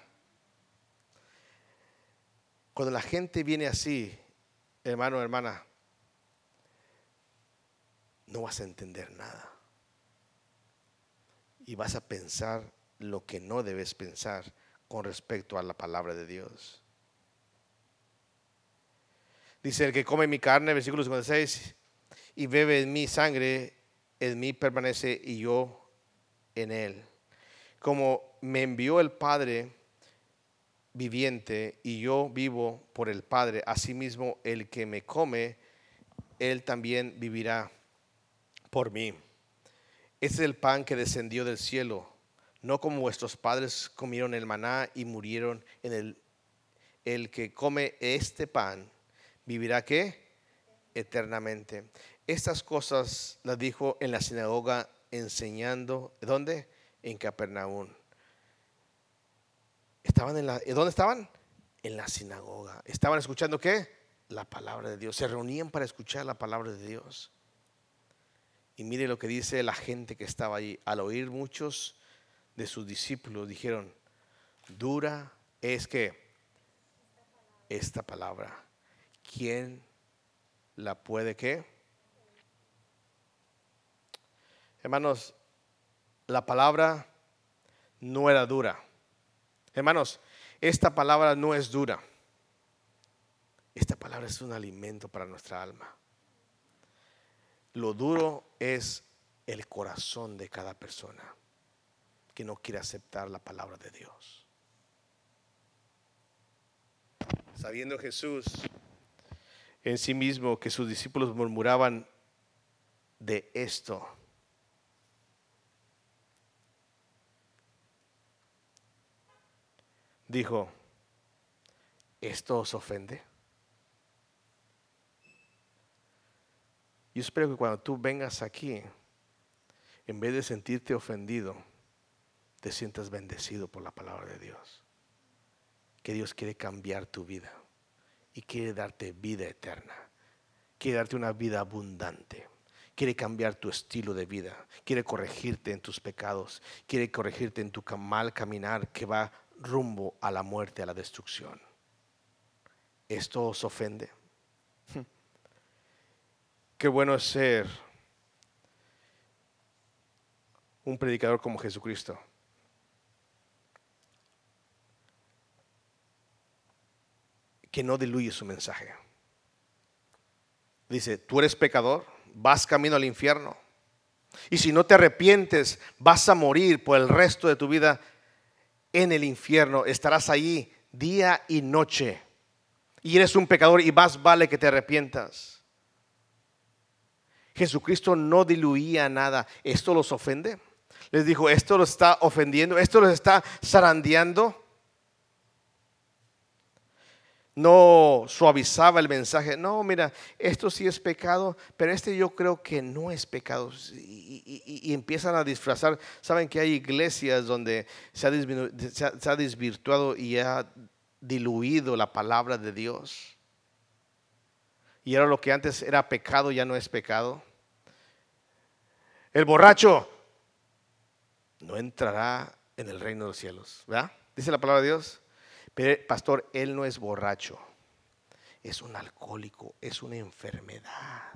Cuando la gente viene así, hermano, hermana, no vas a entender nada. Y vas a pensar lo que no debes pensar con respecto a la palabra de Dios. Dice, el que come mi carne, versículo 56, y bebe en mi sangre, en mí permanece y yo en él. Como me envió el Padre, viviente y yo vivo por el Padre. Asimismo, el que me come, él también vivirá por mí. Este es el pan que descendió del cielo, no como vuestros padres comieron el maná y murieron en el el que come este pan vivirá qué? Eternamente. Estas cosas las dijo en la sinagoga enseñando, ¿dónde? En Capernaum. Estaban en la, ¿Dónde estaban? En la sinagoga. ¿Estaban escuchando qué? La palabra de Dios. Se reunían para escuchar la palabra de Dios. Y mire lo que dice la gente que estaba allí. Al oír muchos de sus discípulos dijeron, dura es que esta palabra, ¿quién la puede qué? Hermanos, la palabra no era dura. Hermanos, esta palabra no es dura. Esta palabra es un alimento para nuestra alma. Lo duro es el corazón de cada persona que no quiere aceptar la palabra de Dios. Sabiendo Jesús en sí mismo que sus discípulos murmuraban de esto, dijo, ¿esto os ofende? Yo espero que cuando tú vengas aquí, en vez de sentirte ofendido, te sientas bendecido por la palabra de Dios. Que Dios quiere cambiar tu vida y quiere darte vida eterna. Quiere darte una vida abundante. Quiere cambiar tu estilo de vida. Quiere corregirte en tus pecados. Quiere corregirte en tu mal caminar que va rumbo a la muerte, a la destrucción. ¿Esto os ofende? Qué bueno es ser un predicador como Jesucristo. Que no diluye su mensaje. Dice, tú eres pecador, vas camino al infierno. Y si no te arrepientes, vas a morir por el resto de tu vida en el infierno. Estarás allí día y noche. Y eres un pecador y más vale que te arrepientas. Jesucristo no diluía nada. ¿Esto los ofende? Les dijo, esto los está ofendiendo, esto los está zarandeando no suavizaba el mensaje. No, mira, esto sí es pecado, pero este yo creo que no es pecado. Y, empiezan a disfrazar. Saben que hay iglesias donde se ha, desvirtuado y ha diluido la palabra de Dios. Y ahora lo que antes era pecado ya no es pecado. El borracho no entrará en el reino de los cielos. ¿Verdad? Dice la palabra de Dios. Pero, pastor, él no es borracho, es un alcohólico, es una enfermedad.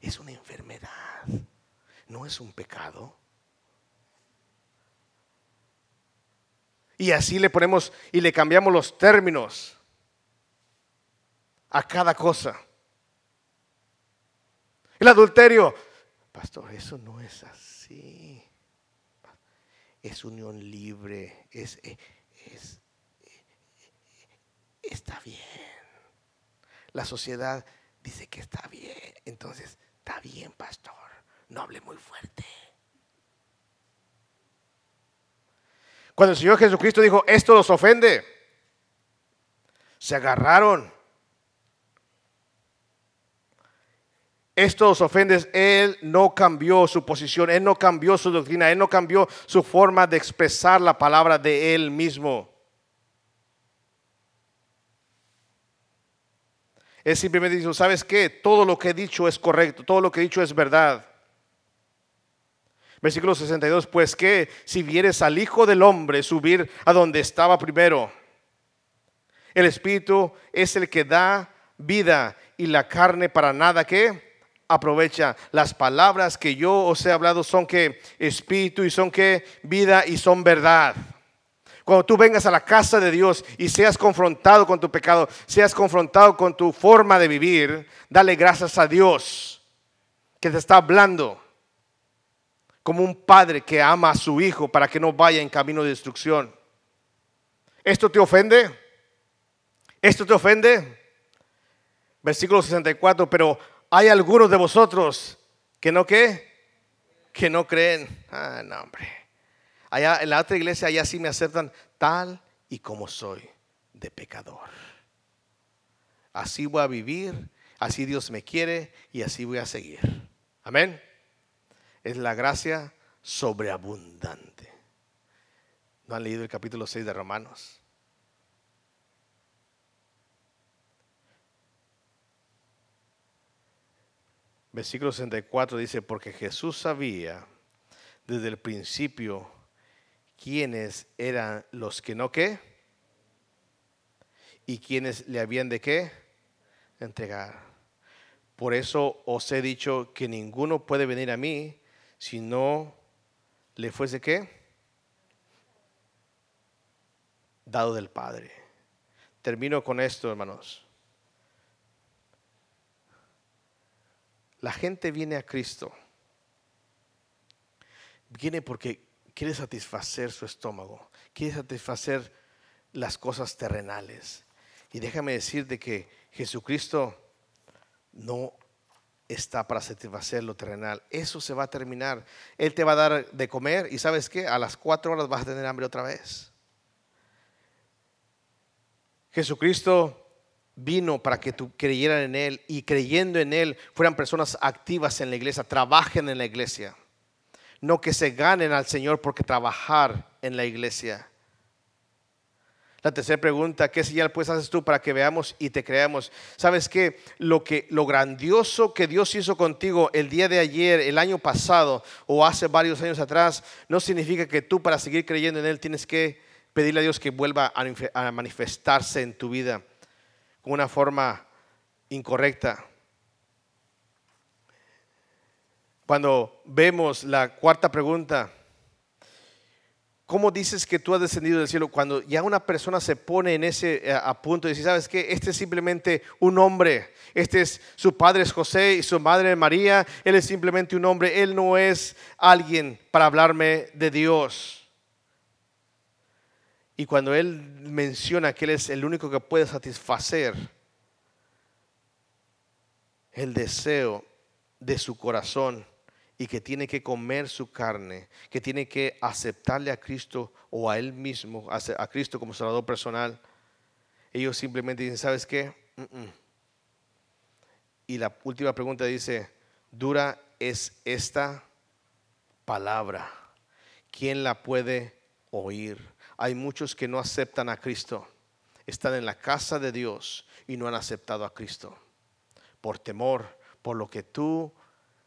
Es una enfermedad, no es un pecado. Y así le ponemos y le cambiamos los términos a cada cosa. El adulterio, pastor, eso no es así es unión libre, es, eh, es, eh, está bien. La sociedad dice que está bien, entonces está bien, pastor, no hable muy fuerte. Cuando el Señor Jesucristo dijo, esto los ofende, se agarraron estos ofendes, Él no cambió su posición, Él no cambió su doctrina, Él no cambió su forma de expresar la palabra de Él mismo. Él simplemente dijo, ¿sabes qué? Todo lo que he dicho es correcto, todo lo que he dicho es verdad. Versículo 62, pues que si vieres al Hijo del Hombre subir a donde estaba primero, el Espíritu es el que da vida y la carne para nada que aprovecha. Las palabras que yo os he hablado son que espíritu y son que vida y son verdad. Cuando tú vengas a la casa de Dios y seas confrontado con tu pecado, seas confrontado con tu forma de vivir, dale gracias a Dios que te está hablando como un padre que ama a su hijo para que no vaya en camino de destrucción. ¿Esto te ofende? ¿Esto te ofende? Versículo 64, pero hay algunos de vosotros que no qué, que no creen. Ah, no, hombre. Allá en la otra iglesia, allá sí me aceptan tal y como soy de pecador. Así voy a vivir, así Dios me quiere y así voy a seguir. Amén. Es la gracia sobreabundante. ¿No han leído el capítulo 6 de Romanos? Versículo 64 dice, porque Jesús sabía desde el principio quiénes eran los que no qué y quiénes le habían de qué entregar. Por eso os he dicho que ninguno puede venir a mí si no le fuese qué dado del Padre. Termino con esto, hermanos. La gente viene a Cristo. Viene porque quiere satisfacer su estómago, quiere satisfacer las cosas terrenales. Y déjame decirte que Jesucristo no está para satisfacer lo terrenal. Eso se va a terminar. Él te va a dar de comer y sabes qué, a las cuatro horas vas a tener hambre otra vez. Jesucristo vino para que tú creyeran en Él y creyendo en Él fueran personas activas en la iglesia, trabajen en la iglesia. No que se ganen al Señor porque trabajar en la iglesia. La tercera pregunta, ¿qué señal pues haces tú para que veamos y te creamos? ¿Sabes qué? Lo que lo grandioso que Dios hizo contigo el día de ayer, el año pasado o hace varios años atrás, no significa que tú para seguir creyendo en él tienes que pedirle a Dios que vuelva a manifestarse en tu vida una forma incorrecta. Cuando vemos la cuarta pregunta, ¿Cómo dices que tú has descendido del cielo? Cuando ya una persona se pone en ese eh, punto y dice, ¿sabes qué? Este es simplemente un hombre. Este es su padre es José y su madre es María. Él es simplemente un hombre. Él no es alguien para hablarme de Dios. Y cuando él menciona que él es el único que puede satisfacer el deseo de su corazón, y que tiene que comer su carne, que tiene que aceptarle a Cristo o a Él mismo, a Cristo como Salvador personal, ellos simplemente dicen, ¿sabes qué? Y la última pregunta dice, dura es esta palabra. ¿Quién la puede oír? Hay muchos que no aceptan a Cristo. Están en la casa de Dios y no han aceptado a Cristo. Por temor, por lo que tú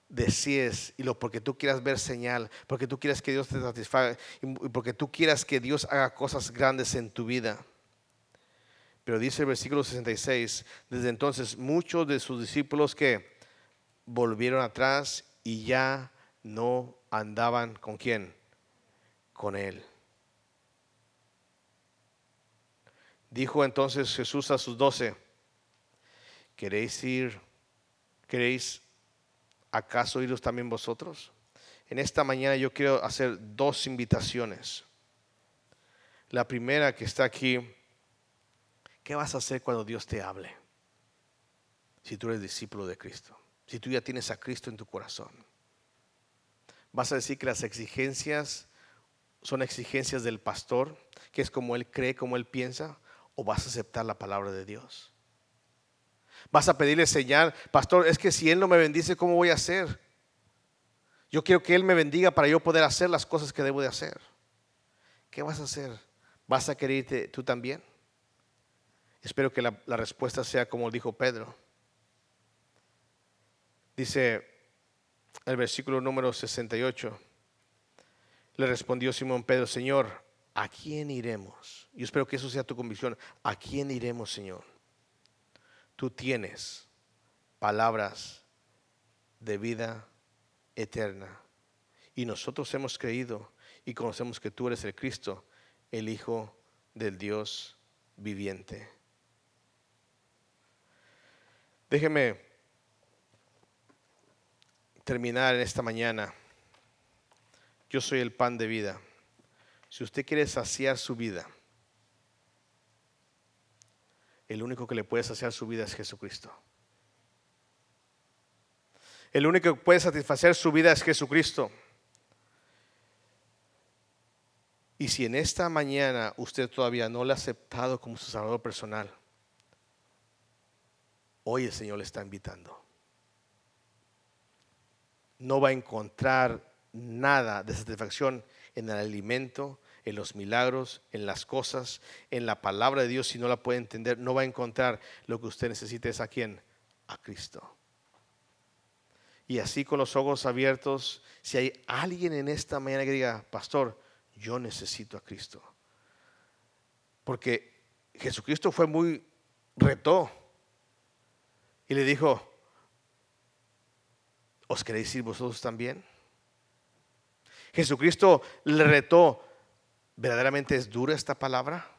desees y lo porque tú quieras ver señal, porque tú quieras que Dios te satisfaga y porque tú quieras que Dios haga cosas grandes en tu vida. Pero dice el versículo 66, desde entonces muchos de sus discípulos que volvieron atrás y ya no andaban con quién, con él. Dijo entonces Jesús a sus doce, ¿queréis ir? ¿Queréis ¿acaso iros también vosotros? En esta mañana yo quiero hacer dos invitaciones. La primera que está aquí, ¿qué vas a hacer cuando Dios te hable? Si tú eres discípulo de Cristo, si tú ya tienes a Cristo en tu corazón. ¿Vas a decir que las exigencias son exigencias del pastor, que es como él cree, como él piensa, o vas a aceptar la palabra de Dios? Vas a pedirle señal, pastor, es que si Él no me bendice, ¿cómo voy a hacer? Yo quiero que Él me bendiga para yo poder hacer las cosas que debo de hacer. ¿Qué vas a hacer? ¿Vas a quererte tú también? Espero que la, la respuesta sea como dijo Pedro. Dice el versículo número 68. Le respondió Simón Pedro, Señor, ¿a quién iremos? Yo espero que eso sea tu convicción. ¿A quién iremos, Señor? tú tienes palabras de vida eterna. Y nosotros hemos creído y conocemos que tú eres el Cristo, el Hijo del Dios viviente. Déjeme terminar en esta mañana. Yo soy el pan de vida. Si usted quiere saciar su vida, el único que le puede saciar su vida es Jesucristo. El único que puede satisfacer su vida es Jesucristo. Y si en esta mañana usted todavía no le ha aceptado como su Salvador personal, hoy el Señor le está invitando. No va a encontrar nada de satisfacción en el alimento, en los milagros, en las cosas, en la palabra de Dios, si no la puede entender, no va a encontrar lo que usted necesita es a quién? A Cristo. Y así con los ojos abiertos, si hay alguien en esta mañana que diga, pastor, yo necesito a Cristo. Porque Jesucristo fue muy retó y le dijo, ¿os queréis ir vosotros también? Jesucristo le retó, ¿Verdaderamente es dura esta palabra?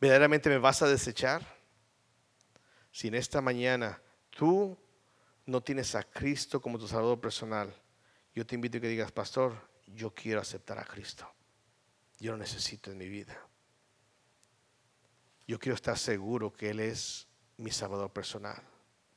¿Verdaderamente me vas a desechar? Si en esta mañana tú no tienes a Cristo como tu Salvador personal, yo te invito a que digas, pastor, yo quiero aceptar a Cristo. Yo lo necesito en mi vida. Yo quiero estar seguro que Él es mi Salvador personal.